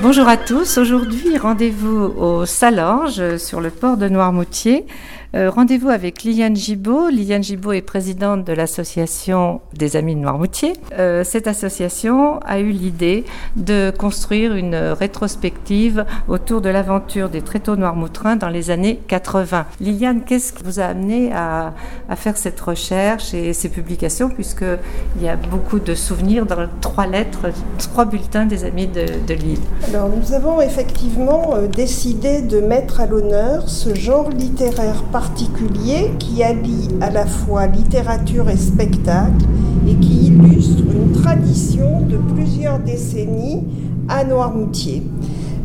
Bonjour à tous. Aujourd'hui, rendez-vous au Salange sur le port de Noirmoutier euh, rendez-vous avec Liliane Gibaud. Liliane Gibaud est présidente de l'association des Amis de Noirmoutier. Euh, cette association a eu l'idée de construire une rétrospective autour de l'aventure des tréteaux noirmoutrins dans les années 80. Liliane, qu'est-ce qui vous a amené à, faire cette recherche et ces publications, puisqu'il y a beaucoup de souvenirs dans trois lettres, trois bulletins des Amis de, de Lille? Alors, nous avons effectivement euh, décidé de mettre à l'honneur ce genre littéraire particulier qui allie à la fois littérature et spectacle et qui illustre une tradition de plusieurs décennies à Noirmoutier.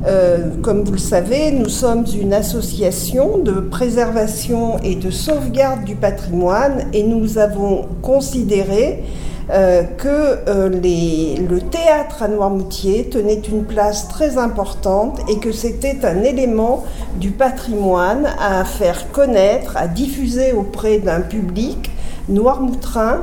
Euh, comme vous le savez, nous sommes une association de préservation et de sauvegarde du patrimoine et nous avons considéré euh, que euh, le théâtre à Noirmoutier tenait une place très importante et que c'était un élément du patrimoine à faire connaître, à diffuser auprès d'un public noirmoutrin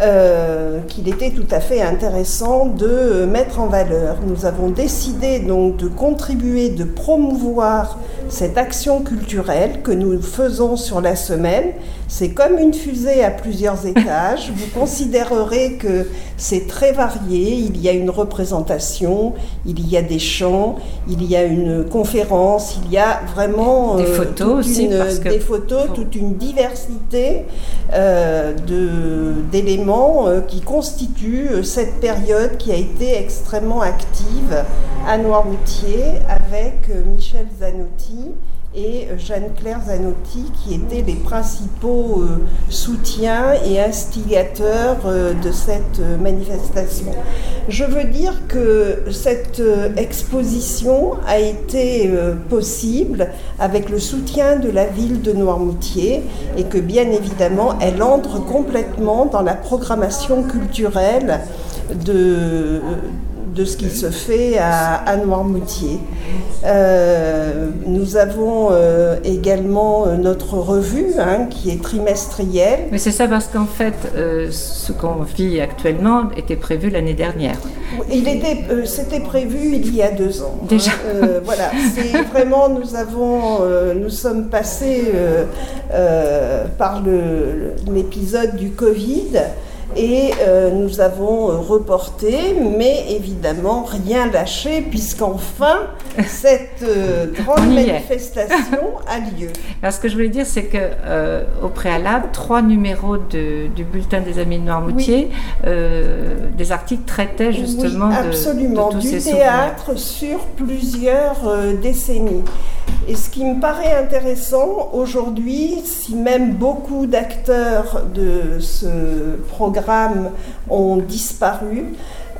euh, qu'il était tout à fait intéressant de mettre en valeur. Nous avons décidé donc de contribuer, de promouvoir cette action culturelle que nous faisons sur la semaine. C'est comme une fusée à plusieurs étages. Vous considérerez que c'est très varié. Il y a une représentation, il y a des chants, il y a une conférence, il y a vraiment des euh, photos aussi, des photos, toute une diversité. Euh, d'éléments euh, qui constituent euh, cette période qui a été extrêmement active à Noirmoutier avec Michel Zanotti et Jeanne-Claire Zanotti qui étaient les principaux soutiens et instigateurs de cette manifestation. Je veux dire que cette exposition a été possible avec le soutien de la ville de Noirmoutier et que bien évidemment elle entre complètement dans la programmation culturelle de de ce qui se fait à, Noirmoutier. Euh, nous avons euh, également euh, notre revue hein, qui est trimestrielle. Mais c'est ça parce qu'en fait, ce qu'on vit actuellement était prévu l'année dernière. Il était, c'était prévu il y a deux ans. Déjà. voilà, c'est vraiment nous avons, nous sommes passés par l'épisode du Covid et euh, nous avons euh, reporté, mais évidemment rien lâché, puisqu'enfin cette euh, grande manifestation a lieu. Alors ce que je voulais dire, c'est que au préalable, trois numéros du bulletin des Amis de Noirmoutier, des articles traitaient justement oui, absolument, du théâtre sur plusieurs décennies. Et ce qui me paraît intéressant aujourd'hui, si même beaucoup d'acteurs de ce programme ont disparu,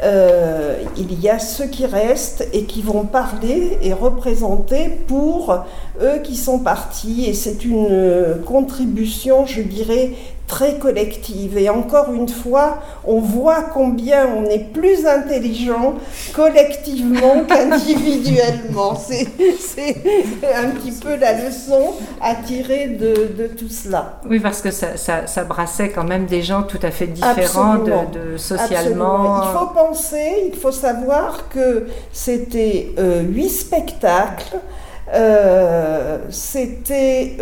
euh, il y a ceux qui restent et qui vont parler et représenter pour eux qui sont partis. Et c'est une contribution, je dirais, très collective. Et encore une fois, on voit combien on est plus intelligent collectivement qu'individuellement. C'est un petit peu la leçon à tirer de, tout cela. Oui, parce que ça, ça, brassait quand même des gens tout à fait différents de, socialement. Il faut penser, il faut savoir que c'était euh, huit spectacles. Euh, c'était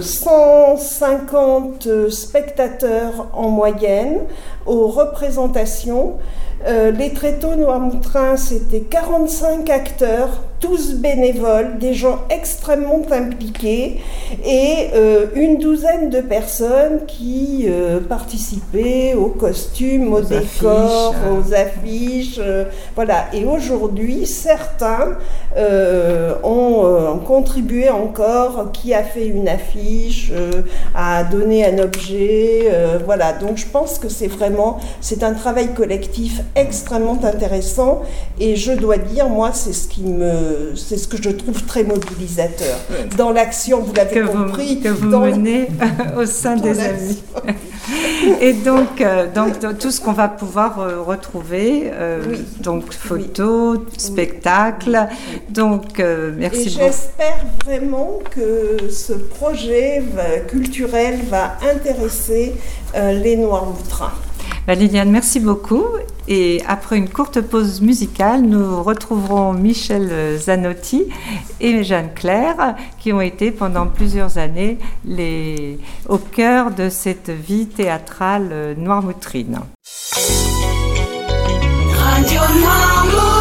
150 euh, spectateurs en moyenne aux représentations. Euh, les tréteaux Noirmoutrins, c'était 45 acteurs tous bénévoles, des gens extrêmement impliqués et euh, une douzaine de personnes qui euh, participaient aux costumes, aux, décors, aux affiches. Euh, voilà. Et aujourd'hui, certains ont contribué encore, qui a fait une affiche, a donné un objet. voilà. Donc je pense que c'est vraiment, c'est un travail collectif extrêmement intéressant et je dois dire, moi, c'est ce qui me c'est ce que je trouve très mobilisateur. Dans l'action, vous l'avez compris. que vous menez au sein des amis. Et donc, euh, donc, tout ce qu'on va pouvoir euh, retrouver, euh, donc photos, spectacles. Donc, merci beaucoup. J'espère vraiment que ce projet culturel va intéresser les Noirs-Moutrins. Bah, Liliane, merci beaucoup. Et après une courte pause musicale, nous retrouverons Michel Zanotti et Jeanne Claire, qui ont été pendant plusieurs années les... au cœur de cette vie théâtrale noirmoutrine. Sur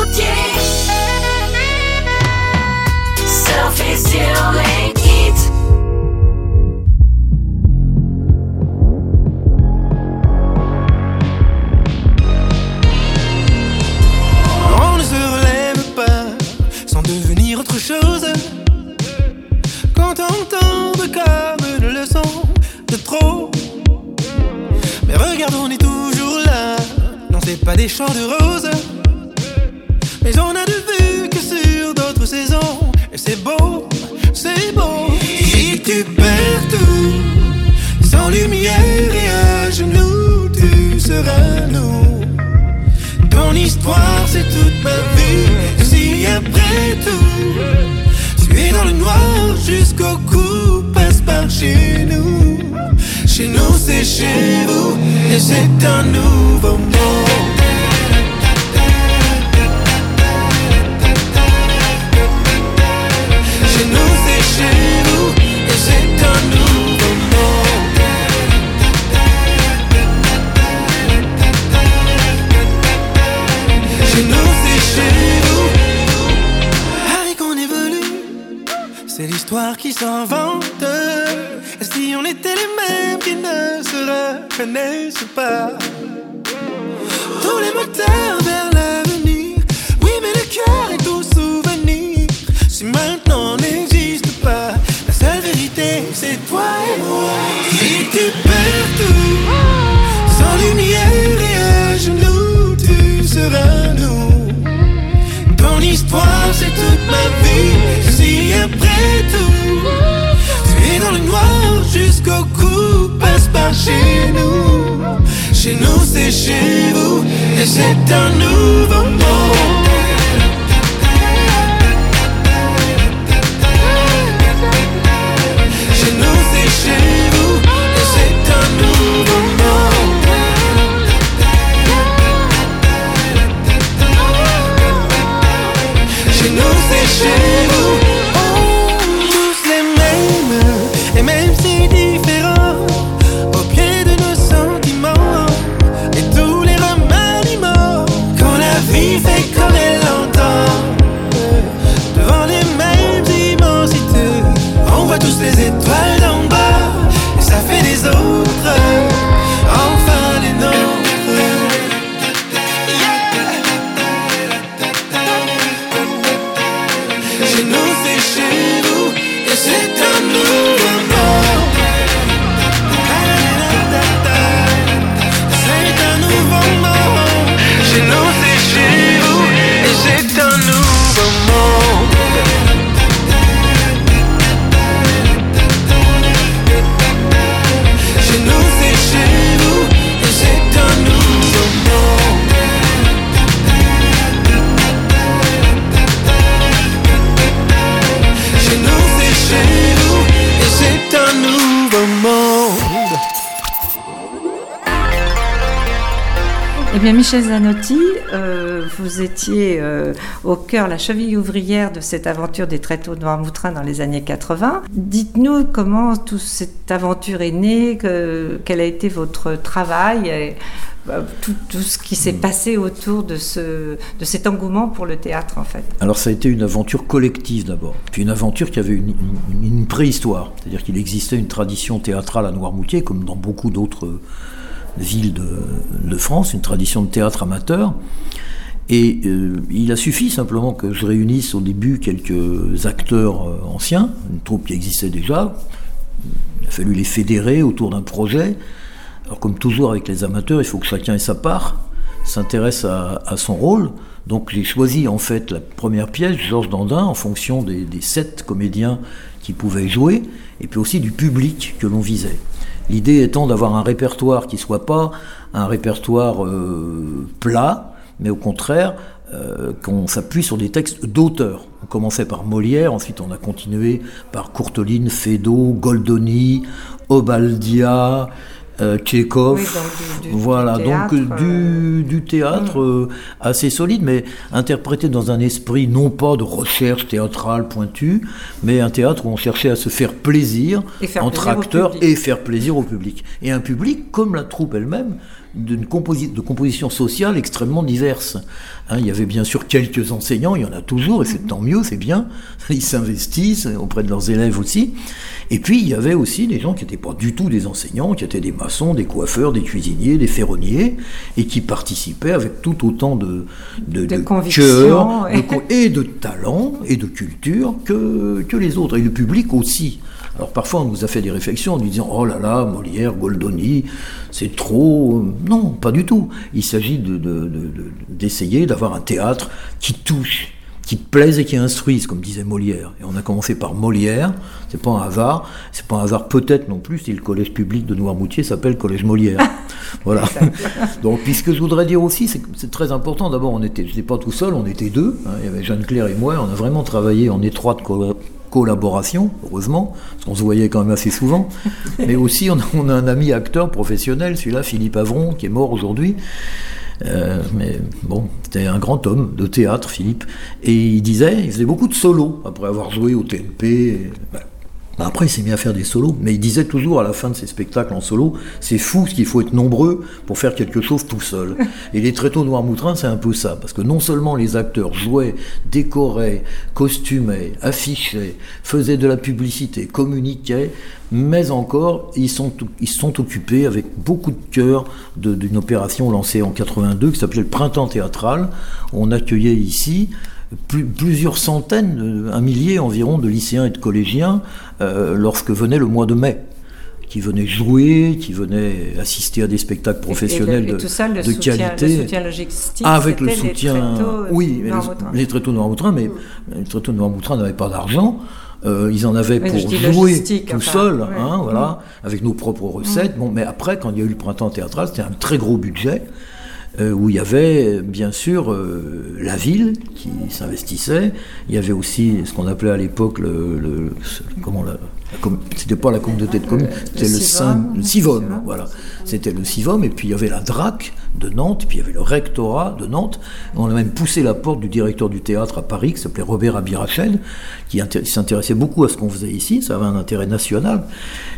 c'est toute ma vie. Si après tout, tu es dans le noir jusqu'au cou, passe par chez nous. Chez nous, c'est chez vous, et c'est un nouveau monde. Tous les moteurs vers l'avenir. Oui, mais le cœur est tout souvenir. Si maintenant n'existe pas, la seule vérité c'est toi et moi. Si tu perds tout, sans lumière et à genoux, tu seras nous. Ton histoire c'est toute ma vie. Si après tout, dans le noir jusqu'au cou, passe par chez nous. Chez nous, c'est chez vous, et c'est un nouveau monde. Michel Zanotti, euh, vous étiez euh, au cœur, la cheville ouvrière de cette aventure des tréteaux de Noirmoutrin dans les années 80. Dites-nous comment toute cette aventure est née, quel a été votre travail, et, euh, tout, ce qui s'est passé autour de, ce, de cet engouement pour le théâtre en fait. Alors ça a été une aventure collective d'abord, puis une aventure qui avait une, une préhistoire, c'est-à-dire qu'il existait une tradition théâtrale à Noirmoutier, comme dans beaucoup d'autres ville de, France, une tradition de théâtre amateur. Et euh, il a suffi simplement que je réunisse au début quelques acteurs euh, anciens, une troupe qui existait déjà. Il a fallu les fédérer autour d'un projet. Alors comme toujours avec les amateurs, il faut que chacun ait sa part, s'intéresse à, son rôle. Donc j'ai choisi en fait la première pièce, Georges Dandin, en fonction des, sept comédiens qui pouvaient jouer, et puis aussi du public que l'on visait. L'idée étant d'avoir un répertoire qui soit pas un répertoire euh, plat, mais au contraire euh, qu'on s'appuie sur des textes d'auteurs. On commençait par Molière, ensuite on a continué par Courteline, Feydeau, Goldoni, Obaldia, euh, Tchekhov, Oui, donc du- du- voilà, du donc théâtre, du, du théâtre euh, assez solide, mais interprété dans un esprit non pas de recherche théâtrale pointue, mais un théâtre où on cherchait à se faire plaisir faire entre plaisir acteurs et faire plaisir au public. Et un public, comme la troupe elle-même, d'une composi- de composition sociale extrêmement diverse. Hein, il y avait bien sûr quelques enseignants, il y en a toujours, et c'est tant mieux, c'est bien. Ils s'investissent auprès de leurs élèves aussi. Et puis il y avait aussi des gens qui n'étaient pas du tout des enseignants, qui étaient des maçons, des coiffeurs, des cuisiniers, des ferronniers, et qui participaient avec tout autant de, de, De de conviction, cœur, co- et de talent et de culture que, que les autres, et le public aussi. Alors parfois on nous a fait des réflexions en nous disant oh là là Molière, Goldoni, c'est trop. Non, pas du tout. Il s'agit de- de- de- de- d'essayer d'avoir un théâtre qui touche, qui plaise et qui instruise, comme disait Molière. Et on a commencé par Molière. C'est pas un hasard. C'est pas un hasard peut-être non plus si le collège public de Noirmoutier s'appelle Collège Molière. voilà. Donc, puis ce que je voudrais dire aussi, c'est que c'est très important. D'abord, on était, je n'étais pas tout seul, on était deux. hein. Il y avait Jeanne Claire et moi. On a vraiment travaillé en étroite collaboration, heureusement, parce qu'on se voyait quand même assez souvent. Mais aussi, on a, on a un ami acteur professionnel, celui-là, Philippe Avron, qui est mort aujourd'hui. Euh, mais bon, c'était un grand homme de théâtre, Philippe. Et il disait, il faisait beaucoup de solos après avoir joué au TNP. et- ben, après, il s'est mis à faire des solos, mais il disait toujours à la fin de ses spectacles en solo, c'est fou ce qu'il faut être nombreux pour faire quelque chose tout seul. Et les tréteaux Noirmoutrin, c'est un peu ça, parce que non seulement les acteurs jouaient, décoraient, costumaient, affichaient, faisaient de la publicité, communiquaient, mais encore, ils sont, ils sont occupés avec beaucoup de cœur d'une opération lancée en 82 qui s'appelait le Printemps théâtral. On accueillait ici plus- plusieurs centaines, de- un millier environ de lycéens et de collégiens euh, lorsque venait le mois de mai qui venaient jouer, qui venaient assister à des spectacles professionnels et, le- et de, tout ça, le, de soutien, qualité. le soutien logistique, avec le les soutien, tréteaux oui, les tréteaux Noirmoutrin, mais les tréteaux Noirmoutrin n'avaient pas d'argent. Euh, ils en avaient Mais pour jouer tout enfin, seuls, ouais. hein, voilà, avec nos propres recettes. Bon, mais après, quand il y a eu le printemps théâtral, c'était un très gros budget. Euh, où il y avait bien sûr euh, la ville qui s'investissait, il y avait aussi ce qu'on appelait à l'époque le, comment la, c'était pas la communauté de communes, c'était le, le voilà, c'était le Civom et puis il y avait la DRAC de Nantes, puis il y avait le rectorat de Nantes. On a même poussé la porte du directeur du théâtre à Paris qui s'appelait Robert Abirachel, qui inté- s'intéressait beaucoup à ce qu'on faisait ici, ça avait un intérêt national,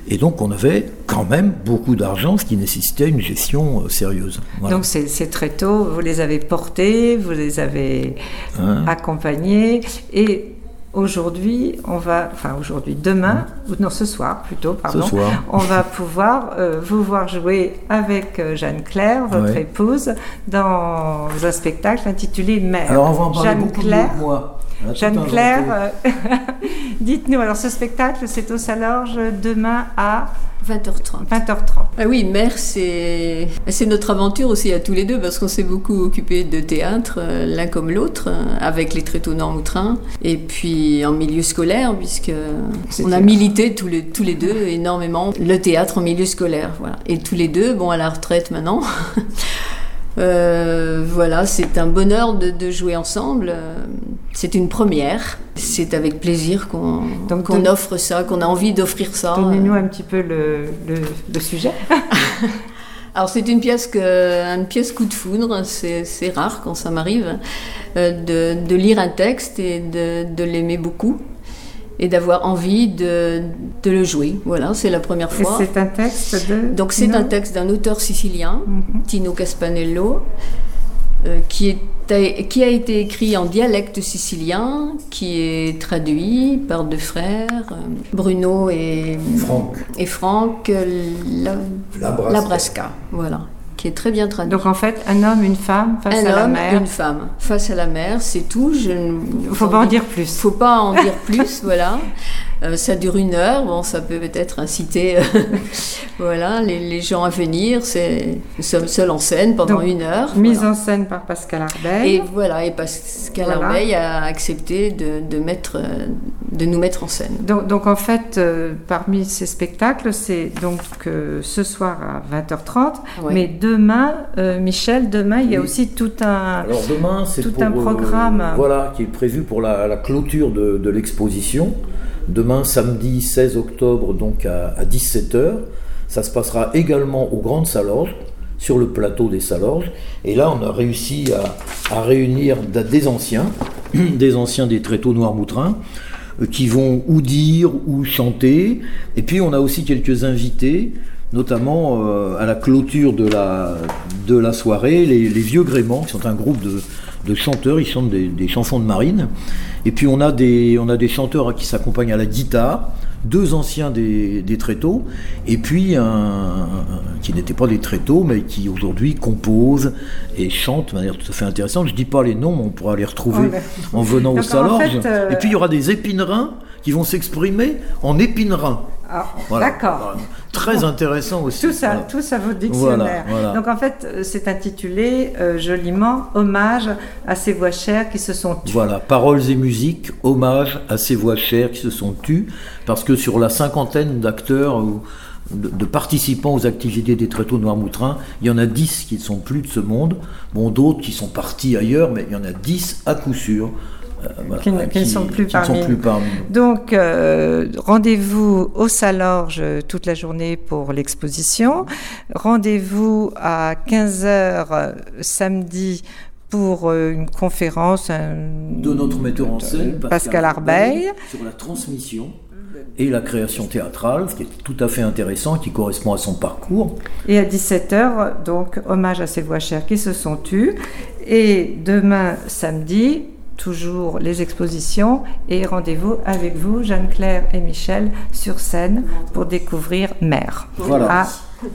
et donc on avait quand même beaucoup d'argent, ce qui nécessitait une gestion euh, sérieuse. Voilà. Donc c'est c'est très tôt, vous les avez portés, vous les avez Hein. accompagnés et aujourd'hui, on va, enfin aujourd'hui, demain, ou non ce soir plutôt, pardon, soir. on va pouvoir euh, vous voir jouer avec euh, Jeanne Claire, votre Ouais. épouse, dans un spectacle intitulé Mère. Alors on va en parler Jeanne beaucoup Claire, moi. Jeanne. Claire, euh, dites-nous, alors ce spectacle c'est au Salorge demain à 20h30. 20h30. Ah oui, mère, c'est c'est notre aventure aussi à tous les deux parce qu'on s'est beaucoup occupé de théâtre, euh, l'un comme l'autre, euh, avec les tréteaux Nord-Moutrin, et puis en milieu scolaire, puisque on a milité tous les, tous les deux énormément le théâtre en milieu scolaire. Voilà. Et tous les deux, bon, à la retraite maintenant. Euh, voilà, c'est un bonheur de, de jouer ensemble. C'est une première. C'est avec plaisir qu'on de- offre ça, qu'on a envie d'offrir ça. Donnez-nous un petit peu le, le- le sujet. Alors c'est une pièce que, une pièce coup de foudre, c'est rare quand ça m'arrive euh, de, de lire un texte et de, de l'aimer beaucoup et d'avoir envie de, de le jouer. Voilà, c'est la première fois. c'est un texte de. Donc c'est un texte d'un auteur sicilien, Mhm. Tino Caspanello, qui, est, qui a été écrit en dialecte sicilien, qui est traduit par deux frères, euh, Bruno et Franck, et Franck euh, La- Labrasca. Labrasca, voilà, qui est très bien traduit. Donc en fait, un homme, une femme face un à la homme, mer. une femme, face à la mer, c'est tout. Je ne Faut pas en dire plus. faut pas en dire plus, voilà. Euh, ça dure une heure, bon, ça peut peut-être inciter, euh, voilà, les, les gens à venir. C'est nous sommes seuls en scène pendant Donc, une heure. Mise voilà. en scène par Pascal Arbeil. Et voilà, et Pascal Voilà. Arbeil a accepté de, de mettre, de nous mettre en scène. Donc, donc, en fait, euh, parmi ces spectacles, c'est donc euh, ce soir à 20h30, Ouais. mais demain, euh, Michel, demain, il y a Oui. aussi tout un... Alors demain, c'est Tout pour, un programme. euh, voilà, qui est prévu pour la, la clôture de, de l'exposition. Demain, samedi 16 octobre, donc à, 17h. Ça se passera également aux Grandes Salorges, sur le plateau des Salorges. Et là, on a réussi à, réunir des anciens, des anciens des tréteaux Noirmoutrins, euh, qui vont ou dire ou chanter. Et puis, on a aussi quelques invités notamment euh, à la clôture de la, de la soirée, les, Vieux Gréments, qui sont un groupe de, chanteurs, ils chantent des, chansons de marine. Et puis on a des, on a des chanteurs qui s'accompagnent à la guitare, deux anciens des, des tréteaux, et puis un, qui n'étaient pas des tréteaux, mais qui aujourd'hui composent et chantent de manière tout à fait intéressante. Je ne dis pas les noms, mais on pourra les retrouver en venant au salon. Euh, et puis il y aura des épinerins qui vont s'exprimer en épinerins. Ah, D'accord. Très intéressant aussi. Tout ça, tout ça vaut dictionnaire. Donc en fait, euh, c'est intitulé euh, joliment Hommage à ces voix chères qui se sont tues. Voilà, paroles et musique, hommage à ces voix chères qui se sont tues, parce que sur la cinquantaine d'acteurs ou de, participants aux activités des tréteaux Noirmoutrins, il y en a dix qui ne sont plus de ce monde, bon d'autres qui sont partis ailleurs, mais il y en a dix à coup sûr. Euh, qui, ne sont plus parmi, Donc, euh, rendez-vous au Salorge toute la journée pour l'exposition. Rendez-vous à 15h samedi pour euh, une conférence de notre metteur en scène, Pascal, Arbeil, sur la transmission et la création théâtrale, ce qui est tout à fait intéressant, qui correspond à son parcours. Et à 17h, donc, hommage à ces voix chères qui se sont tues. Et demain, samedi, toujours les expositions et rendez-vous avec vous, Jeanne-Claire et Michel, sur scène pour découvrir Mère. Voilà. Ah,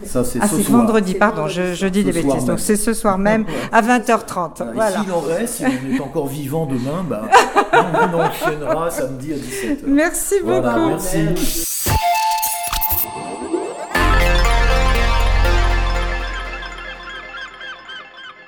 ça, c'est ah, vendredi, pardon, je, dis des bêtises. Donc, c'est ce soir même à 20h30. Voilà. S'il en reste, si on est encore vivant demain, bah, on enchaînera samedi à 17h. Merci beaucoup. merci.